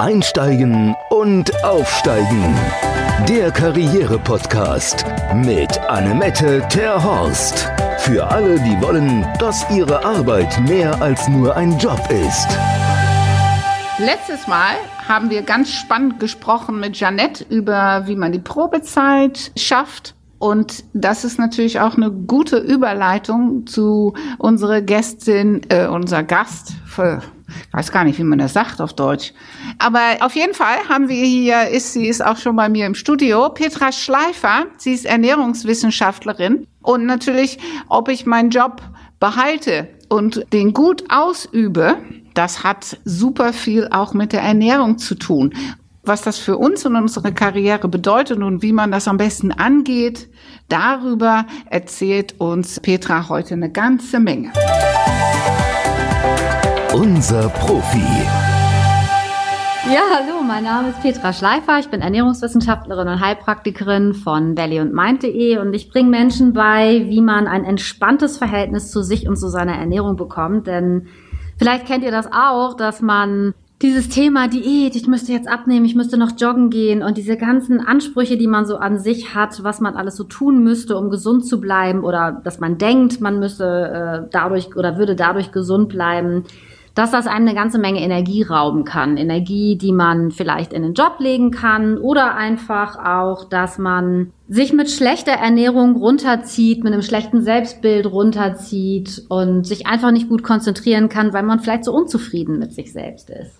Einsteigen und Aufsteigen. Der Karriere-Podcast mit Annemette Terhorst. Für alle, die wollen, dass ihre Arbeit mehr als nur ein Job ist. Letztes Mal haben wir ganz spannend gesprochen mit Janette über, wie man die Probezeit schafft. Und das ist natürlich auch eine gute Überleitung zu unserer Gästin, äh, unser Gast. Für, ich weiß gar nicht, wie man das sagt auf Deutsch. Aber auf jeden Fall haben wir hier, ist sie ist auch schon bei mir im Studio, Petra Schleifer. Sie ist Ernährungswissenschaftlerin. Und natürlich, ob ich meinen Job behalte und den gut ausübe, das hat super viel auch mit der Ernährung zu tun. Was das für uns und unsere Karriere bedeutet und wie man das am besten angeht, darüber erzählt uns Petra heute eine ganze Menge. Unser Profi. Ja, hallo, mein Name ist Petra Schleifer. Ich bin Ernährungswissenschaftlerin und Heilpraktikerin von belly und mind.de und ich bringe Menschen bei, wie man ein entspanntes Verhältnis zu sich und zu seiner Ernährung bekommt. Denn vielleicht kennt ihr das auch, dass man dieses Thema Diät, ich müsste jetzt abnehmen, ich müsste noch joggen gehen und diese ganzen Ansprüche, die man so an sich hat, was man alles so tun müsste, um gesund zu bleiben oder dass man denkt, man müsse äh, dadurch oder würde dadurch gesund bleiben dass das einem eine ganze Menge Energie rauben kann. Energie, die man vielleicht in den Job legen kann oder einfach auch, dass man sich mit schlechter Ernährung runterzieht, mit einem schlechten Selbstbild runterzieht und sich einfach nicht gut konzentrieren kann, weil man vielleicht so unzufrieden mit sich selbst ist.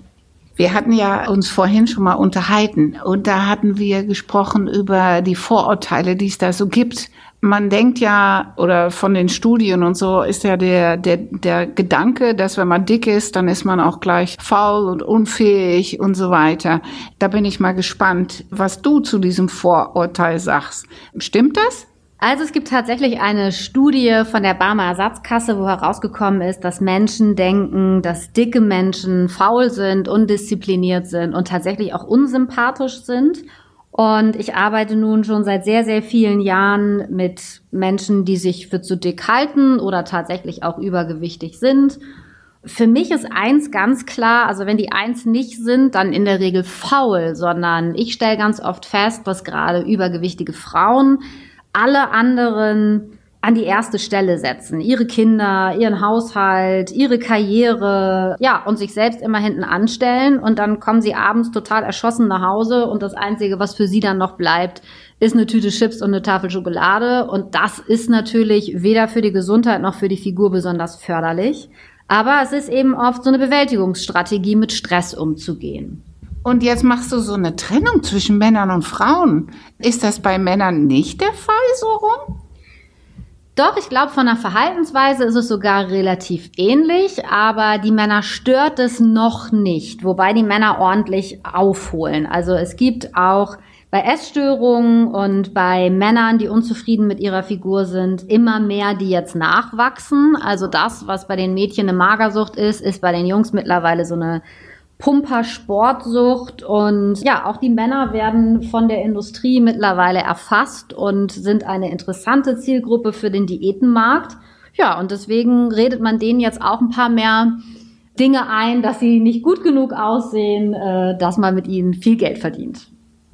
Wir hatten ja uns vorhin schon mal unterhalten und da hatten wir gesprochen über die Vorurteile, die es da so gibt man denkt ja, oder von den Studien und so ist ja der, der, der Gedanke, dass wenn man dick ist, dann ist man auch gleich faul und unfähig und so weiter. Da bin ich mal gespannt, was du zu diesem Vorurteil sagst. Stimmt das? Also es gibt tatsächlich eine Studie von der Barmer Ersatzkasse, wo herausgekommen ist, dass Menschen denken, dass dicke Menschen faul sind, undiszipliniert sind und tatsächlich auch unsympathisch sind. Und ich arbeite nun schon seit sehr, sehr vielen Jahren mit Menschen, die sich für zu dick halten oder tatsächlich auch übergewichtig sind. Für mich ist eins ganz klar, also wenn die eins nicht sind, dann in der Regel faul, sondern ich stelle ganz oft fest, dass gerade übergewichtige Frauen alle anderen an die erste Stelle setzen. Ihre Kinder, ihren Haushalt, ihre Karriere, ja, und sich selbst immer hinten anstellen. Und dann kommen sie abends total erschossen nach Hause und das Einzige, was für sie dann noch bleibt, ist eine Tüte Chips und eine Tafel Schokolade. Und das ist natürlich weder für die Gesundheit noch für die Figur besonders förderlich. Aber es ist eben oft so eine Bewältigungsstrategie, mit Stress umzugehen. Und jetzt machst du so eine Trennung zwischen Männern und Frauen. Ist das bei Männern nicht der Fall so rum? Doch, ich glaube, von der Verhaltensweise ist es sogar relativ ähnlich, aber die Männer stört es noch nicht, wobei die Männer ordentlich aufholen. Also es gibt auch bei Essstörungen und bei Männern, die unzufrieden mit ihrer Figur sind, immer mehr, die jetzt nachwachsen. Also das, was bei den Mädchen eine Magersucht ist, ist bei den Jungs mittlerweile so eine Pumper-Sportsucht und ja, auch die Männer werden von der Industrie mittlerweile erfasst und sind eine interessante Zielgruppe für den Diätenmarkt. Ja, und deswegen redet man denen jetzt auch ein paar mehr Dinge ein, dass sie nicht gut genug aussehen, äh, dass man mit ihnen viel Geld verdient.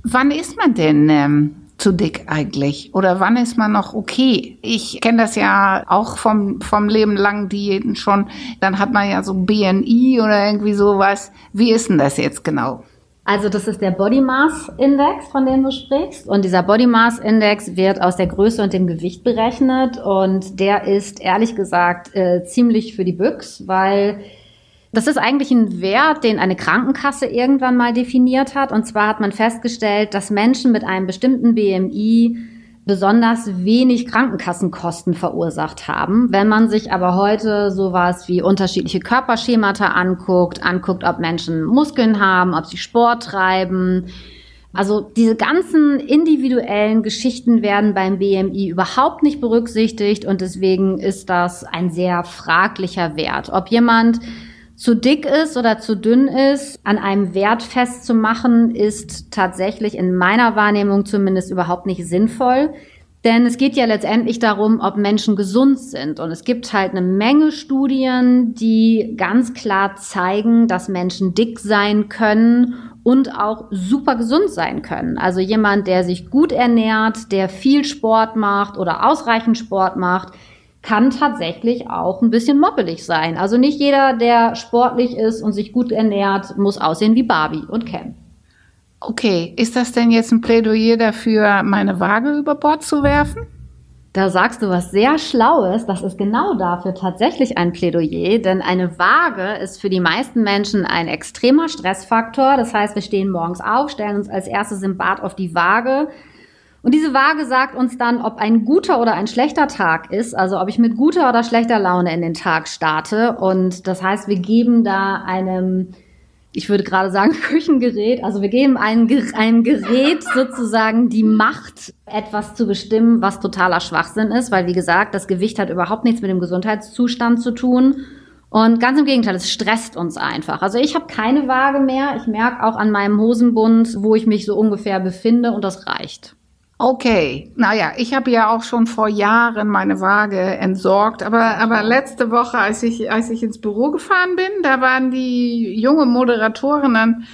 Wann ist man denn ähm, zu dick eigentlich? Oder wann ist man noch okay? Ich kenne das ja auch vom, vom Leben lang Diäten schon. Dann hat man ja so BNI oder irgendwie sowas. Wie ist denn das jetzt genau? Also das ist der Body Mass Index, von dem du sprichst. Und dieser Body Mass Index wird aus der Größe und dem Gewicht berechnet. Und der ist ehrlich gesagt äh, ziemlich für die Büchs, weil das ist eigentlich ein Wert, den eine Krankenkasse irgendwann mal definiert hat. Und zwar hat man festgestellt, dass Menschen mit einem bestimmten BMI besonders wenig Krankenkassenkosten verursacht haben. Wenn man sich aber heute sowas wie unterschiedliche Körperschemata anguckt, anguckt, ob Menschen Muskeln haben, ob sie Sport treiben, also diese ganzen individuellen Geschichten werden beim BMI überhaupt nicht berücksichtigt und deswegen ist das ein sehr fraglicher Wert. Ob jemand zu dick ist oder zu dünn ist, an einem Wert festzumachen, ist tatsächlich in meiner Wahrnehmung zumindest überhaupt nicht sinnvoll. Denn es geht ja letztendlich darum, ob Menschen gesund sind. Und es gibt halt eine Menge Studien, die ganz klar zeigen, dass Menschen dick sein können, und auch super gesund sein können. Also jemand, der sich gut ernährt, der viel Sport macht oder ausreichend Sport macht, kann tatsächlich auch ein bisschen moppelig sein. Also nicht jeder, der sportlich ist und sich gut ernährt, muss aussehen wie Barbie und Ken. Okay, ist das denn jetzt ein Plädoyer dafür, meine Waage über Bord zu werfen? Da sagst du was sehr Schlaues. Das ist genau dafür tatsächlich ein Plädoyer, denn eine Waage ist für die meisten Menschen ein extremer Stressfaktor. Das heißt, wir stehen morgens auf, stellen uns als erstes im Bad auf die Waage. Und diese Waage sagt uns dann, ob ein guter oder ein schlechter Tag ist, also ob ich mit guter oder schlechter Laune in den Tag starte. Und das heißt, wir geben da einem ich würde gerade sagen, Küchengerät. Also wir geben einem, einem Gerät sozusagen die Macht, etwas zu bestimmen, was totaler Schwachsinn ist, weil wie gesagt, das Gewicht hat überhaupt nichts mit dem Gesundheitszustand zu tun. Und ganz im Gegenteil, es stresst uns einfach. Also ich habe keine Waage mehr. Ich merke auch an meinem Hosenbund, wo ich mich so ungefähr befinde und das reicht. Okay, naja, ich habe ja auch schon vor Jahren meine Waage entsorgt, aber, aber letzte Woche, als ich, als ich ins Büro gefahren bin, da waren die junge Moderatorinnen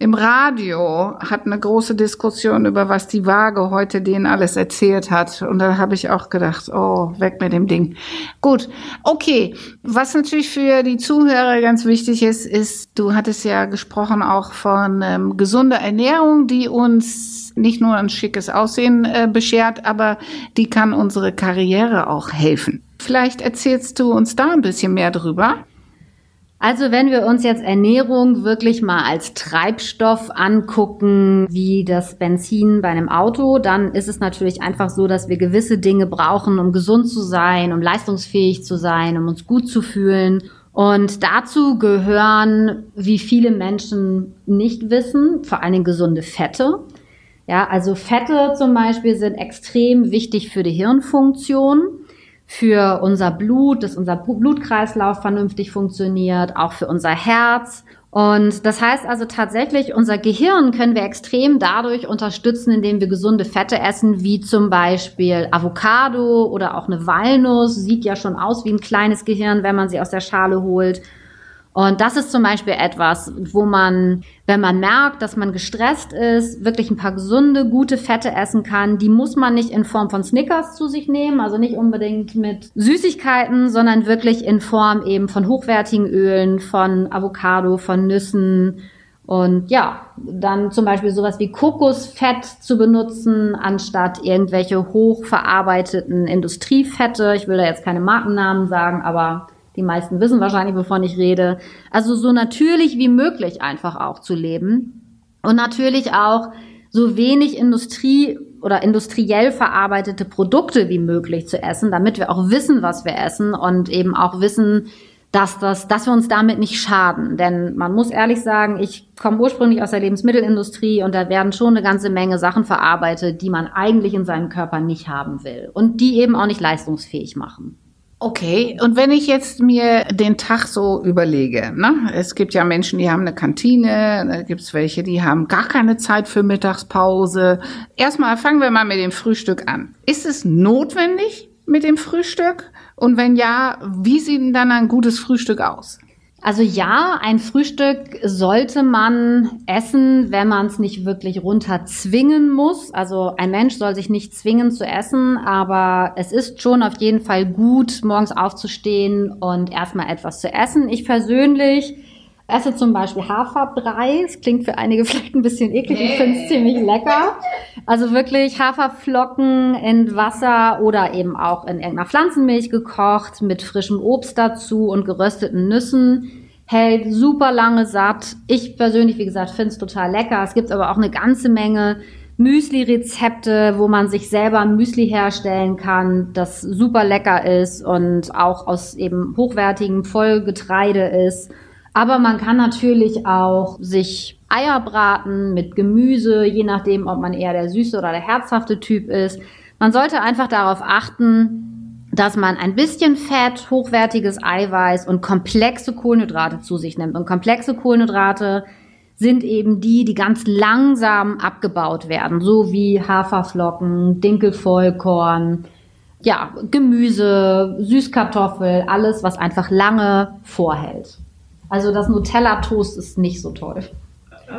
im Radio, hatten eine große Diskussion über, was die Waage heute denen alles erzählt hat. Und da habe ich auch gedacht, oh, weg mit dem Ding. Gut, okay. Was natürlich für die Zuhörer ganz wichtig ist, ist, du hattest ja gesprochen auch von ähm, gesunder Ernährung, die uns nicht nur ein schickes Aussehen äh, beschert, aber die kann unsere Karriere auch helfen. Vielleicht erzählst du uns da ein bisschen mehr drüber. Also wenn wir uns jetzt Ernährung wirklich mal als Treibstoff angucken, wie das Benzin bei einem Auto, dann ist es natürlich einfach so, dass wir gewisse Dinge brauchen, um gesund zu sein, um leistungsfähig zu sein, um uns gut zu fühlen. Und dazu gehören, wie viele Menschen nicht wissen, vor allen Dingen gesunde Fette. Ja, also Fette zum Beispiel sind extrem wichtig für die Hirnfunktion, für unser Blut, dass unser Blutkreislauf vernünftig funktioniert, auch für unser Herz. Und das heißt also tatsächlich, unser Gehirn können wir extrem dadurch unterstützen, indem wir gesunde Fette essen, wie zum Beispiel Avocado oder auch eine Walnuss. Sieht ja schon aus wie ein kleines Gehirn, wenn man sie aus der Schale holt. Und das ist zum Beispiel etwas, wo man, wenn man merkt, dass man gestresst ist, wirklich ein paar gesunde, gute Fette essen kann. Die muss man nicht in Form von Snickers zu sich nehmen, also nicht unbedingt mit Süßigkeiten, sondern wirklich in Form eben von hochwertigen Ölen, von Avocado, von Nüssen. Und ja, dann zum Beispiel sowas wie Kokosfett zu benutzen, anstatt irgendwelche hochverarbeiteten Industriefette. Ich will da jetzt keine Markennamen sagen, aber die meisten wissen wahrscheinlich, wovon ich rede. Also so natürlich wie möglich einfach auch zu leben. Und natürlich auch so wenig Industrie oder industriell verarbeitete Produkte wie möglich zu essen, damit wir auch wissen, was wir essen und eben auch wissen, dass, das, dass wir uns damit nicht schaden. Denn man muss ehrlich sagen, ich komme ursprünglich aus der Lebensmittelindustrie und da werden schon eine ganze Menge Sachen verarbeitet, die man eigentlich in seinem Körper nicht haben will und die eben auch nicht leistungsfähig machen. Okay, und wenn ich jetzt mir den Tag so überlege, ne? es gibt ja Menschen, die haben eine Kantine, da gibt es welche, die haben gar keine Zeit für Mittagspause. Erstmal fangen wir mal mit dem Frühstück an. Ist es notwendig mit dem Frühstück? Und wenn ja, wie sieht denn dann ein gutes Frühstück aus? Also ja, ein Frühstück sollte man essen, wenn man es nicht wirklich runter zwingen muss. Also ein Mensch soll sich nicht zwingen zu essen, aber es ist schon auf jeden Fall gut, morgens aufzustehen und erstmal etwas zu essen. Ich persönlich esse zum Beispiel Haferbrei. Das klingt für einige vielleicht ein bisschen eklig. Ich finde es ziemlich lecker. Also wirklich Haferflocken in Wasser oder eben auch in irgendeiner Pflanzenmilch gekocht mit frischem Obst dazu und gerösteten Nüssen. Hält super lange satt. Ich persönlich, wie gesagt, finde es total lecker. Es gibt aber auch eine ganze Menge Müsli-Rezepte, wo man sich selber Müsli herstellen kann, das super lecker ist und auch aus eben hochwertigem Vollgetreide ist. Aber man kann natürlich auch sich Eier braten mit Gemüse, je nachdem, ob man eher der süße oder der herzhafte Typ ist. Man sollte einfach darauf achten, dass man ein bisschen Fett, hochwertiges Eiweiß und komplexe Kohlenhydrate zu sich nimmt. Und komplexe Kohlenhydrate sind eben die, die ganz langsam abgebaut werden, so wie Haferflocken, Dinkelvollkorn, ja, Gemüse, Süßkartoffel, alles, was einfach lange vorhält. Also das Nutella-Toast ist nicht so toll.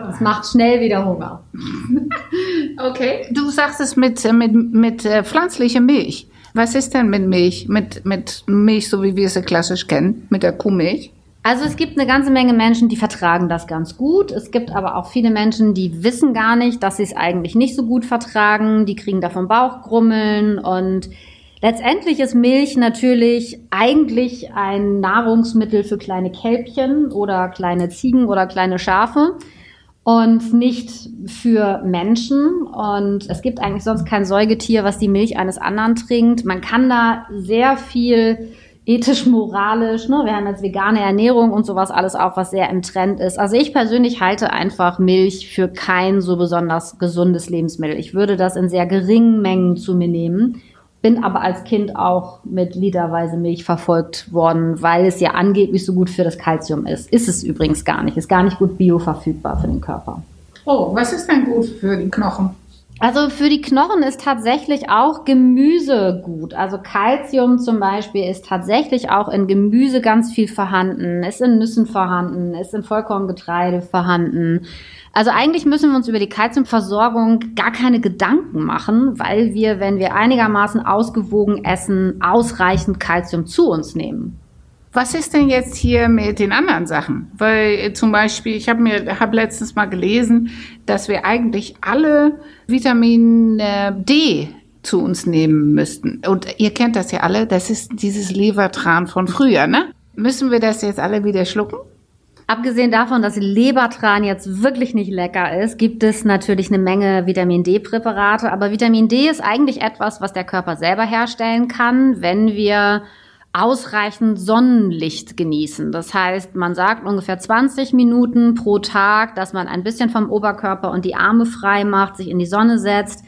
Es macht schnell wieder Hunger. okay. Du sagst es mit, mit, mit äh, pflanzlicher Milch. Was ist denn mit Milch? Mit, mit Milch, so wie wir sie klassisch kennen, mit der Kuhmilch? Also es gibt eine ganze Menge Menschen, die vertragen das ganz gut. Es gibt aber auch viele Menschen, die wissen gar nicht, dass sie es eigentlich nicht so gut vertragen. Die kriegen davon Bauchgrummeln und letztendlich ist Milch natürlich eigentlich ein Nahrungsmittel für kleine Kälbchen oder kleine Ziegen oder kleine Schafe und nicht für Menschen. Und es gibt eigentlich sonst kein Säugetier, was die Milch eines anderen trinkt. Man kann da sehr viel ethisch, moralisch, ne? wir haben jetzt vegane Ernährung und sowas alles auch, was sehr im Trend ist. Also ich persönlich halte einfach Milch für kein so besonders gesundes Lebensmittel. Ich würde das in sehr geringen Mengen zu mir nehmen, bin aber als Kind auch mit literweise Milch verfolgt worden, weil es ja angeblich so gut für das Kalzium ist. Ist es übrigens gar nicht, ist gar nicht gut bioverfügbar für den Körper. Oh, was ist denn gut für die Knochen? Also für die Knochen ist tatsächlich auch Gemüse gut. Also Kalzium zum Beispiel ist tatsächlich auch in Gemüse ganz viel vorhanden, ist in Nüssen vorhanden, ist in Vollkorngetreide vorhanden. Also eigentlich müssen wir uns über die Kalziumversorgung gar keine Gedanken machen, weil wir, wenn wir einigermaßen ausgewogen essen, ausreichend Kalzium zu uns nehmen. Was ist denn jetzt hier mit den anderen Sachen? Weil äh, zum Beispiel, ich habe mir hab letztens mal gelesen, dass wir eigentlich alle Vitamin äh, D zu uns nehmen müssten. Und ihr kennt das ja alle, das ist dieses Lebertran von früher, ne? Müssen wir das jetzt alle wieder schlucken? Abgesehen davon, dass Lebertran jetzt wirklich nicht lecker ist, gibt es natürlich eine Menge Vitamin D-Präparate. Aber Vitamin D ist eigentlich etwas, was der Körper selber herstellen kann, wenn wir ausreichend Sonnenlicht genießen. Das heißt, man sagt ungefähr 20 Minuten pro Tag, dass man ein bisschen vom Oberkörper und die Arme frei macht, sich in die Sonne setzt.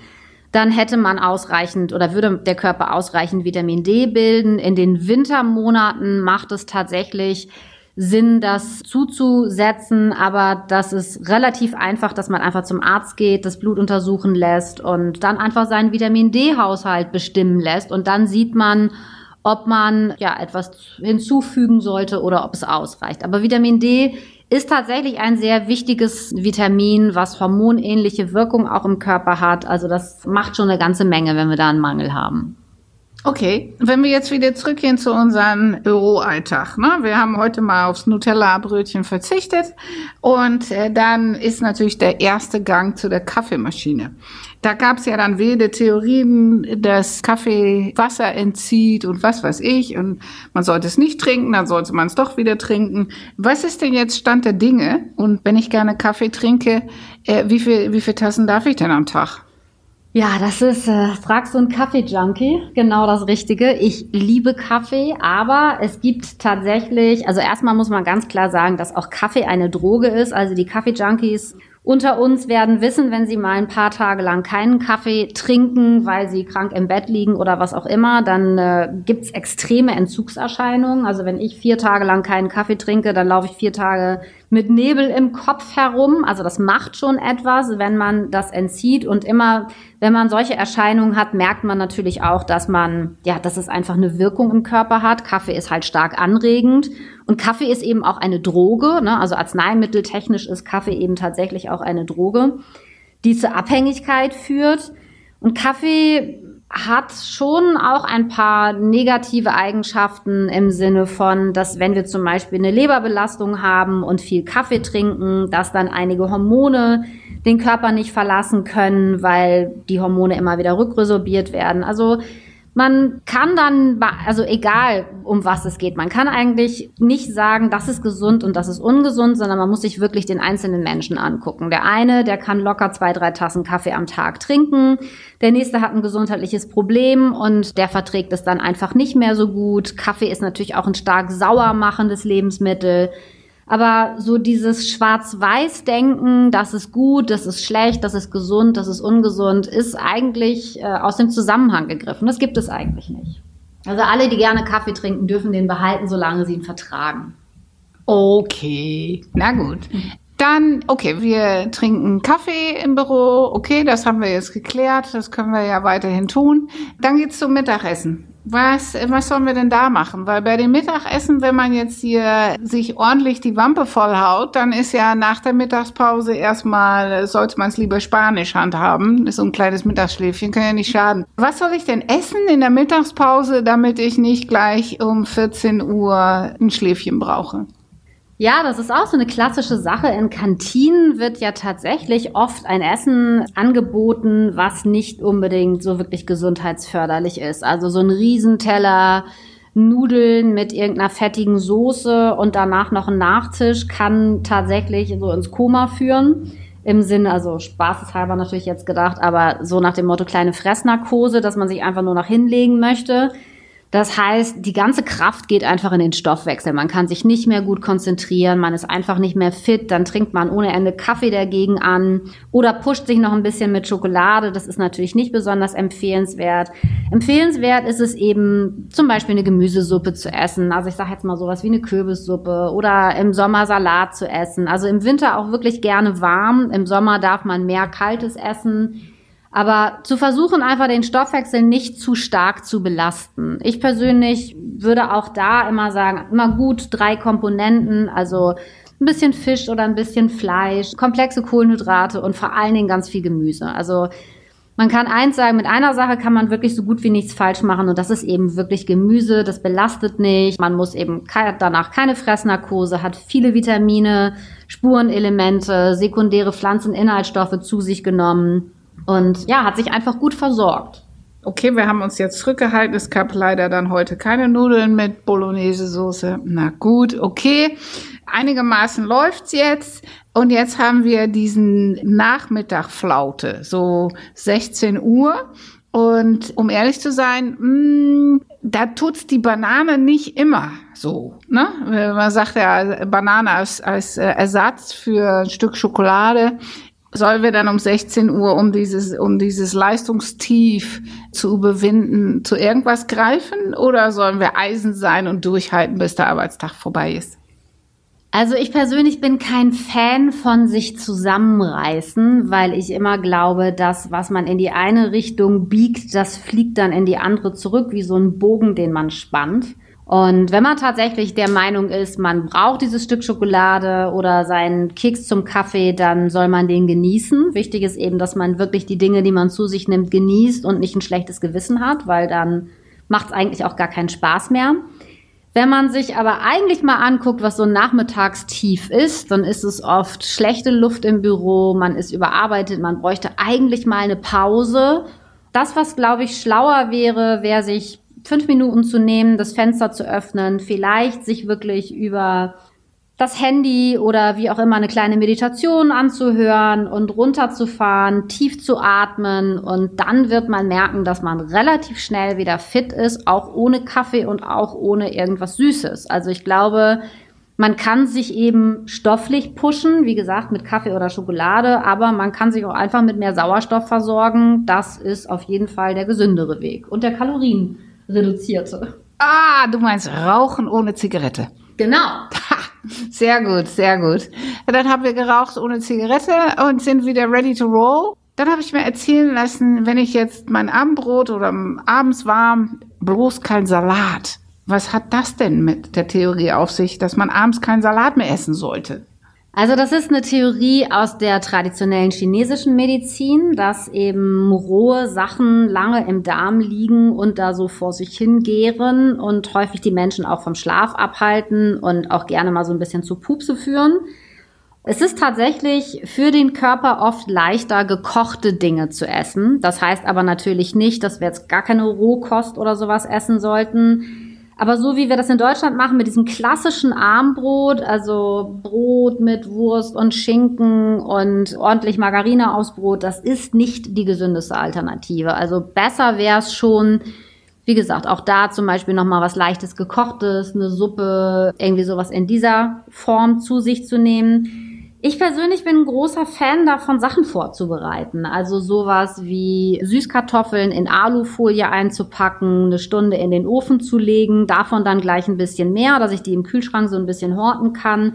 Dann hätte man ausreichend oder würde der Körper ausreichend Vitamin D bilden. In den Wintermonaten macht es tatsächlich Sinn, das zuzusetzen, aber das ist relativ einfach, dass man einfach zum Arzt geht, das Blut untersuchen lässt und dann einfach seinen Vitamin D-Haushalt bestimmen lässt und dann sieht man, ob man ja etwas hinzufügen sollte oder ob es ausreicht. Aber Vitamin D ist tatsächlich ein sehr wichtiges Vitamin, was hormonähnliche Wirkung auch im Körper hat. Also das macht schon eine ganze Menge, wenn wir da einen Mangel haben. Okay, wenn wir jetzt wieder zurückgehen zu unserem Büroalltag. Ne? Wir haben heute mal aufs Nutella-Brötchen verzichtet und äh, dann ist natürlich der erste Gang zu der Kaffeemaschine. Da gab es ja dann wilde Theorien, dass Kaffee Wasser entzieht und was weiß ich und man sollte es nicht trinken, dann sollte man es doch wieder trinken. Was ist denn jetzt Stand der Dinge? Und wenn ich gerne Kaffee trinke, äh, wie viel, wie viele Tassen darf ich denn am Tag? Ja, das ist, äh, fragst du einen Kaffee-Junkie, genau das Richtige. Ich liebe Kaffee, aber es gibt tatsächlich, also erstmal muss man ganz klar sagen, dass auch Kaffee eine Droge ist. Also die Kaffee-Junkies unter uns werden wissen, wenn sie mal ein paar Tage lang keinen Kaffee trinken, weil sie krank im Bett liegen oder was auch immer, dann äh, gibt's extreme Entzugserscheinungen. Also wenn ich vier Tage lang keinen Kaffee trinke, dann laufe ich vier Tage mit Nebel im Kopf herum. Also das macht schon etwas, wenn man das entzieht. Und immer, wenn man solche Erscheinungen hat, merkt man natürlich auch, dass man, ja, dass es einfach eine Wirkung im Körper hat. Kaffee ist halt stark anregend. Und Kaffee ist eben auch eine Droge. Ne? Also arzneimitteltechnisch ist Kaffee eben tatsächlich auch eine Droge, die zur Abhängigkeit führt. Und Kaffee hat schon auch ein paar negative Eigenschaften im Sinne von, dass wenn wir zum Beispiel eine Leberbelastung haben und viel Kaffee trinken, dass dann einige Hormone den Körper nicht verlassen können, weil die Hormone immer wieder rückresorbiert werden. Also man kann dann, also egal um was es geht, man kann eigentlich nicht sagen, das ist gesund und das ist ungesund, sondern man muss sich wirklich den einzelnen Menschen angucken. Der eine, der kann locker zwei, drei Tassen Kaffee am Tag trinken. Der nächste hat ein gesundheitliches Problem und der verträgt es dann einfach nicht mehr so gut. Kaffee ist natürlich auch ein stark sauer machendes Lebensmittel. Aber so dieses Schwarz-Weiß-Denken, das ist gut, das ist schlecht, das ist gesund, das ist ungesund, ist eigentlich äh, aus dem Zusammenhang gegriffen. Das gibt es eigentlich nicht. Also alle, die gerne Kaffee trinken, dürfen den behalten, solange sie ihn vertragen. Okay, na gut. Dann, okay, wir trinken Kaffee im Büro. Okay, das haben wir jetzt geklärt. Das können wir ja weiterhin tun. Dann geht's zum Mittagessen. Was, was sollen wir denn da machen? Weil bei dem Mittagessen, wenn man jetzt hier sich ordentlich die Wampe vollhaut, dann ist ja nach der Mittagspause erstmal, sollte man es lieber spanisch handhaben. ist so ein kleines Mittagsschläfchen, kann ja nicht schaden. Was soll ich denn essen in der Mittagspause, damit ich nicht gleich um 14 Uhr ein Schläfchen brauche? Ja, das ist auch so eine klassische Sache. In Kantinen wird ja tatsächlich oft ein Essen angeboten, was nicht unbedingt so wirklich gesundheitsförderlich ist. Also so ein Riesenteller Nudeln mit irgendeiner fettigen Soße und danach noch ein Nachtisch kann tatsächlich so ins Koma führen. Im Sinne, also spaßeshalber natürlich jetzt gedacht, aber so nach dem Motto kleine Fressnarkose, dass man sich einfach nur noch hinlegen möchte. Das heißt, die ganze Kraft geht einfach in den Stoffwechsel. Man kann sich nicht mehr gut konzentrieren, man ist einfach nicht mehr fit, dann trinkt man ohne Ende Kaffee dagegen an oder pusht sich noch ein bisschen mit Schokolade. Das ist natürlich nicht besonders empfehlenswert. Empfehlenswert ist es eben zum Beispiel eine Gemüsesuppe zu essen. Also ich sage jetzt mal sowas wie eine Kürbissuppe oder im Sommer Salat zu essen. Also im Winter auch wirklich gerne warm. Im Sommer darf man mehr kaltes essen. Aber zu versuchen, einfach den Stoffwechsel nicht zu stark zu belasten. Ich persönlich würde auch da immer sagen, immer gut drei Komponenten, also ein bisschen Fisch oder ein bisschen Fleisch, komplexe Kohlenhydrate und vor allen Dingen ganz viel Gemüse. Also man kann eins sagen, mit einer Sache kann man wirklich so gut wie nichts falsch machen und das ist eben wirklich Gemüse, das belastet nicht. Man muss eben danach keine Fressnarkose, hat viele Vitamine, Spurenelemente, sekundäre Pflanzeninhaltsstoffe zu sich genommen und ja, hat sich einfach gut versorgt. Okay, wir haben uns jetzt zurückgehalten. Es gab leider dann heute keine Nudeln mit Bolognese-Soße. Na gut, okay. Einigermaßen läuft's jetzt. Und jetzt haben wir diesen Nachmittag Flaute, so 16 Uhr. Und um ehrlich zu sein, mh, mm, da tut's die Banane nicht immer so. Ne? Man sagt ja Banane als, als äh, Ersatz für ein Stück Schokolade Sollen wir dann um 16 Uhr, um dieses, um dieses Leistungstief zu überwinden, zu irgendwas greifen? Oder sollen wir Eisen sein und durchhalten, bis der Arbeitstag vorbei ist? Also ich persönlich bin kein Fan von sich zusammenreißen, weil ich immer glaube, dass was man in die eine Richtung biegt, das fliegt dann in die andere zurück, wie so ein Bogen, den man spannt. Und wenn man tatsächlich der Meinung ist, man braucht dieses Stück Schokolade oder seinen Keks zum Kaffee, dann soll man den genießen. Wichtig ist eben, dass man wirklich die Dinge, die man zu sich nimmt, genießt und nicht ein schlechtes Gewissen hat, weil dann macht es eigentlich auch gar keinen Spaß mehr. Wenn man sich aber eigentlich mal anguckt, was so ein Nachmittagstief ist, dann ist es oft schlechte Luft im Büro, man ist überarbeitet, man bräuchte eigentlich mal eine Pause. Das, was glaube ich schlauer wäre, wäre sich fünf Minuten zu nehmen, das Fenster zu öffnen, vielleicht sich wirklich über das Handy oder wie auch immer eine kleine Meditation anzuhören und runterzufahren, tief zu atmen und dann wird man merken, dass man relativ schnell wieder fit ist, auch ohne Kaffee und auch ohne irgendwas Süßes. Also ich glaube, man kann sich eben stofflich pushen, wie gesagt, mit Kaffee oder Schokolade, aber man kann sich auch einfach mit mehr Sauerstoff versorgen. Das ist auf jeden Fall der gesündere Weg und der Kalorien reduzierte. Ah, du meinst Rauchen ohne Zigarette. Genau. Sehr gut, sehr gut. Dann haben wir geraucht ohne Zigarette und sind wieder ready to roll. Dann habe ich mir erzählen lassen, wenn ich jetzt mein Abendbrot oder abends warm, bloß kein Salat. Was hat das denn mit der Theorie auf sich, dass man abends keinen Salat mehr essen sollte? Also das ist eine Theorie aus der traditionellen chinesischen Medizin, dass eben rohe Sachen lange im Darm liegen und da so vor sich hingären und häufig die Menschen auch vom Schlaf abhalten und auch gerne mal so ein bisschen zu Pupse führen. Es ist tatsächlich für den Körper oft leichter, gekochte Dinge zu essen. Das heißt aber natürlich nicht, dass wir jetzt gar keine Rohkost oder sowas essen sollten. Aber so wie wir das in Deutschland machen mit diesem klassischen Armbrot, also Brot mit Wurst und Schinken und ordentlich Margarine aufs Brot, das ist nicht die gesündeste Alternative. Also besser wäre es schon, wie gesagt, auch da zum Beispiel nochmal was leichtes gekochtes, eine Suppe, irgendwie sowas in dieser Form zu sich zu nehmen. Ich persönlich bin ein großer Fan davon, Sachen vorzubereiten. Also sowas wie Süßkartoffeln in Alufolie einzupacken, eine Stunde in den Ofen zu legen, davon dann gleich ein bisschen mehr, dass ich die im Kühlschrank so ein bisschen horten kann.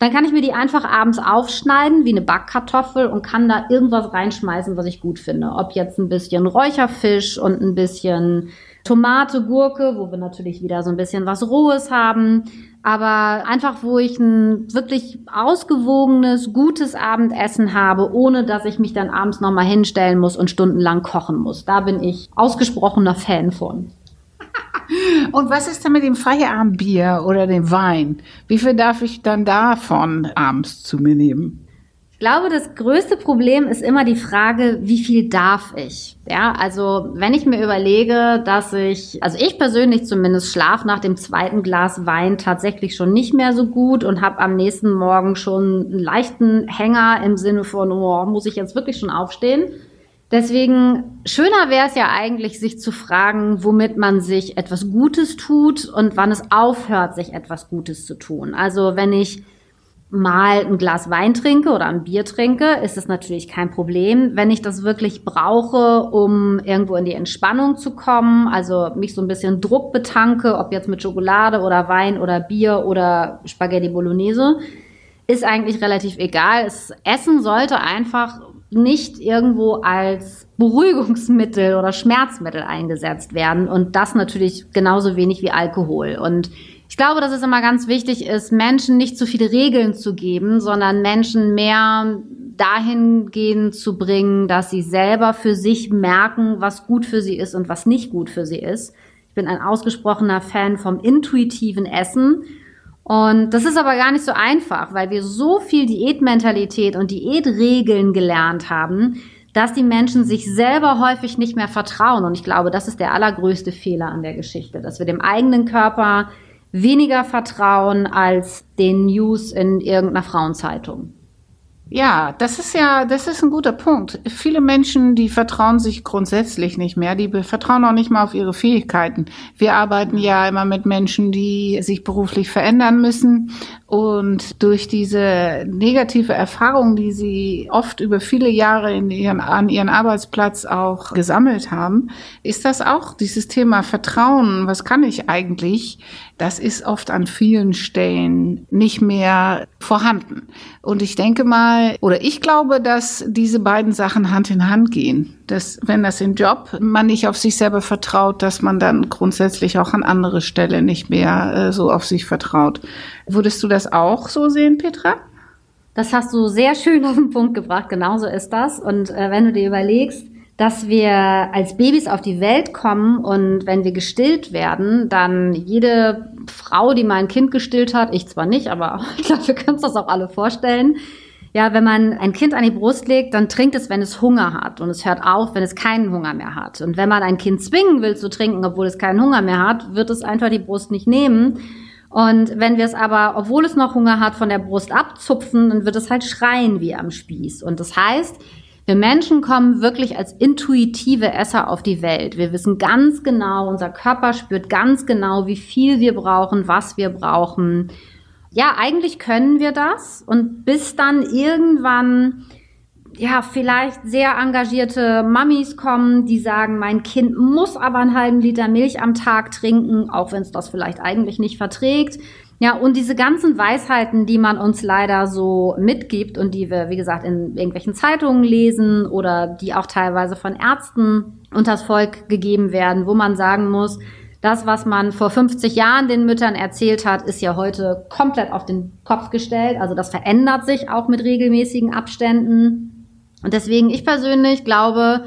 Dann kann ich mir die einfach abends aufschneiden wie eine Backkartoffel und kann da irgendwas reinschmeißen, was ich gut finde. Ob jetzt ein bisschen Räucherfisch und ein bisschen Tomate, Gurke, wo wir natürlich wieder so ein bisschen was Rohes haben. Aber einfach, wo ich ein wirklich ausgewogenes, gutes Abendessen habe, ohne dass ich mich dann abends nochmal hinstellen muss und stundenlang kochen muss. Da bin ich ausgesprochener Fan von. Und was ist denn mit dem Feierabendbier oder dem Wein? Wie viel darf ich dann davon abends zu mir nehmen? Ich glaube, das größte Problem ist immer die Frage, wie viel darf ich? Ja, also wenn ich mir überlege, dass ich, also ich persönlich zumindest schlaf nach dem zweiten Glas Wein tatsächlich schon nicht mehr so gut und habe am nächsten Morgen schon einen leichten Hänger im Sinne von, oh, muss ich jetzt wirklich schon aufstehen? Deswegen schöner wäre es ja eigentlich, sich zu fragen, womit man sich etwas Gutes tut und wann es aufhört, sich etwas Gutes zu tun. Also wenn ich mal ein Glas Wein trinke oder ein Bier trinke, ist es natürlich kein Problem. Wenn ich das wirklich brauche, um irgendwo in die Entspannung zu kommen, also mich so ein bisschen Druck betanke, ob jetzt mit Schokolade oder Wein oder Bier oder Spaghetti Bolognese, ist eigentlich relativ egal. Das Essen sollte einfach nicht irgendwo als Beruhigungsmittel oder Schmerzmittel eingesetzt werden und das natürlich genauso wenig wie Alkohol. Und ich glaube, dass es immer ganz wichtig ist, Menschen nicht zu viele Regeln zu geben, sondern Menschen mehr dahingehend zu bringen, dass sie selber für sich merken, was gut für sie ist und was nicht gut für sie ist. Ich bin ein ausgesprochener Fan vom intuitiven Essen und das ist aber gar nicht so einfach, weil wir so viel Diätmentalität und Diätregeln gelernt haben, dass die Menschen sich selber häufig nicht mehr vertrauen. Und ich glaube, das ist der allergrößte Fehler an der Geschichte, dass wir dem eigenen Körper weniger vertrauen als den News in irgendeiner Frauenzeitung. Ja, das ist ja, das ist ein guter Punkt. Viele Menschen, die vertrauen sich grundsätzlich nicht mehr, die vertrauen auch nicht mal auf ihre Fähigkeiten. Wir arbeiten ja immer mit Menschen, die sich beruflich verändern müssen und durch diese negative Erfahrung, die sie oft über viele Jahre in ihren, an ihren Arbeitsplatz auch gesammelt haben, ist das auch dieses Thema Vertrauen. Was kann ich eigentlich? Das ist oft an vielen Stellen nicht mehr vorhanden. Und ich denke mal, oder ich glaube, dass diese beiden Sachen Hand in Hand gehen. Dass, wenn das im Job man nicht auf sich selber vertraut, dass man dann grundsätzlich auch an andere Stelle nicht mehr äh, so auf sich vertraut. Würdest du das auch so sehen, Petra? Das hast du sehr schön auf den Punkt gebracht. Genauso ist das. Und äh, wenn du dir überlegst, dass wir als Babys auf die Welt kommen und wenn wir gestillt werden, dann jede Frau, die mal ein Kind gestillt hat, ich zwar nicht, aber ich glaube, wir können uns das auch alle vorstellen. Ja, wenn man ein Kind an die Brust legt, dann trinkt es, wenn es Hunger hat und es hört auf, wenn es keinen Hunger mehr hat. Und wenn man ein Kind zwingen will zu trinken, obwohl es keinen Hunger mehr hat, wird es einfach die Brust nicht nehmen. Und wenn wir es aber, obwohl es noch Hunger hat, von der Brust abzupfen, dann wird es halt schreien wie am Spieß. Und das heißt, wir Menschen kommen wirklich als intuitive Esser auf die Welt. Wir wissen ganz genau, unser Körper spürt ganz genau, wie viel wir brauchen, was wir brauchen. Ja, eigentlich können wir das. Und bis dann irgendwann ja, vielleicht sehr engagierte Mamis kommen, die sagen, mein Kind muss aber einen halben Liter Milch am Tag trinken, auch wenn es das vielleicht eigentlich nicht verträgt. Ja, und diese ganzen Weisheiten, die man uns leider so mitgibt und die wir, wie gesagt, in irgendwelchen Zeitungen lesen oder die auch teilweise von Ärzten unters Volk gegeben werden, wo man sagen muss, das, was man vor 50 Jahren den Müttern erzählt hat, ist ja heute komplett auf den Kopf gestellt. Also das verändert sich auch mit regelmäßigen Abständen. Und deswegen, ich persönlich glaube,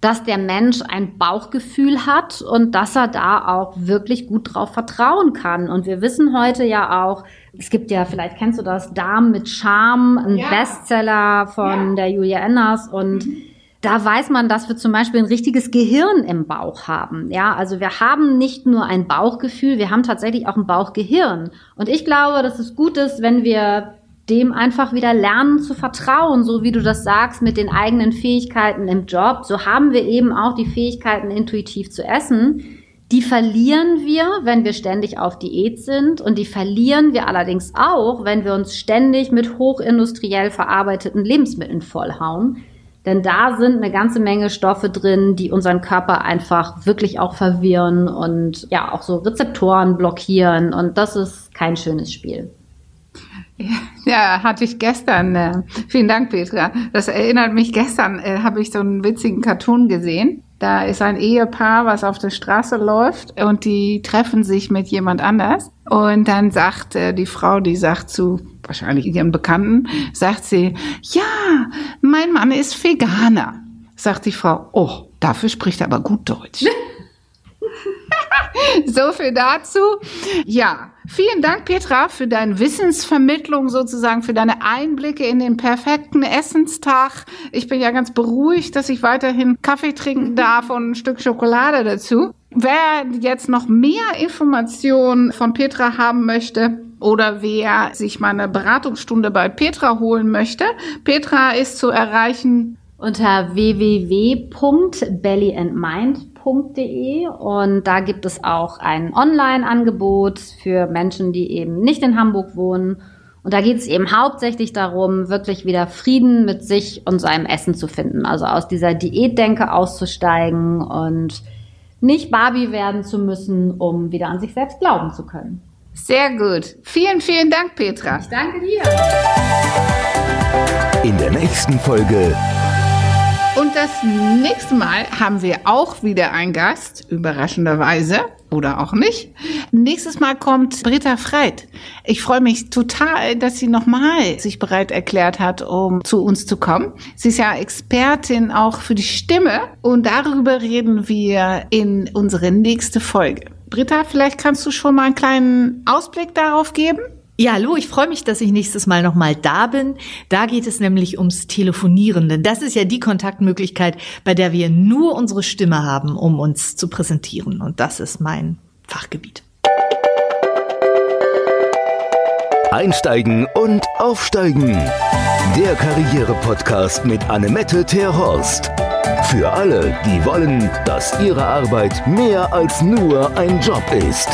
dass der Mensch ein Bauchgefühl hat und dass er da auch wirklich gut drauf vertrauen kann. Und wir wissen heute ja auch, es gibt ja, vielleicht kennst du das, Darm mit Charme, ein ja. Bestseller von ja. der Julia Enders und mhm. Da weiß man, dass wir zum Beispiel ein richtiges Gehirn im Bauch haben. Ja, also wir haben nicht nur ein Bauchgefühl, wir haben tatsächlich auch ein Bauchgehirn. Und ich glaube, dass es gut ist, wenn wir dem einfach wieder lernen zu vertrauen, so wie du das sagst, mit den eigenen Fähigkeiten im Job. So haben wir eben auch die Fähigkeiten, intuitiv zu essen. Die verlieren wir, wenn wir ständig auf Diät sind und die verlieren wir allerdings auch, wenn wir uns ständig mit hochindustriell verarbeiteten Lebensmitteln vollhauen. Denn da sind eine ganze Menge Stoffe drin, die unseren Körper einfach wirklich auch verwirren und ja auch so Rezeptoren blockieren und das ist kein schönes Spiel. Ja, hatte ich gestern. Äh, vielen Dank, Petra. Das erinnert mich, gestern äh, habe ich so einen witzigen Cartoon gesehen. Da ist ein Ehepaar, was auf der Straße läuft und die treffen sich mit jemand anders. Und dann sagt äh, die Frau, die sagt zu wahrscheinlich ihren Bekannten, sagt sie, ja, mein Mann ist Veganer. Sagt die Frau, oh, dafür spricht er aber gut Deutsch. so viel dazu. Ja, vielen Dank, Petra, für deine Wissensvermittlung sozusagen, für deine Einblicke in den perfekten Essenstag. Ich bin ja ganz beruhigt, dass ich weiterhin Kaffee trinken darf und ein Stück Schokolade dazu. Wer jetzt noch mehr Informationen von Petra haben möchte, oder wer sich mal eine Beratungsstunde bei Petra holen möchte. Petra ist zu erreichen unter www.bellyandmind.com www.hamburg.de und da gibt es auch ein Online-Angebot für Menschen, die eben nicht in Hamburg wohnen. Und da geht es eben hauptsächlich darum, wirklich wieder Frieden mit sich und seinem Essen zu finden. Also aus dieser Diätdenke auszusteigen und nicht Barbie werden zu müssen, um wieder an sich selbst glauben zu können. Sehr gut. Vielen, vielen Dank, Petra. Ich danke dir. In der nächsten Folge und das nächste Mal haben wir auch wieder einen Gast, überraschenderweise oder auch nicht. Nächstes Mal kommt Britta Freit. Ich freue mich total, dass sie nochmal sich bereit erklärt hat, um zu uns zu kommen. Sie ist ja Expertin auch für die Stimme und darüber reden wir in unsere nächste Folge. Britta, vielleicht kannst du schon mal einen kleinen Ausblick darauf geben? Ja, hallo, ich freue mich, dass ich nächstes Mal nochmal da bin. Da geht es nämlich ums Telefonieren, denn das ist ja die Kontaktmöglichkeit, bei der wir nur unsere Stimme haben, um uns zu präsentieren. Und das ist mein Fachgebiet. Einsteigen und aufsteigen. Der Karriere-Podcast mit Annemette Terhorst. Für alle, die wollen, dass ihre Arbeit mehr als nur ein Job ist.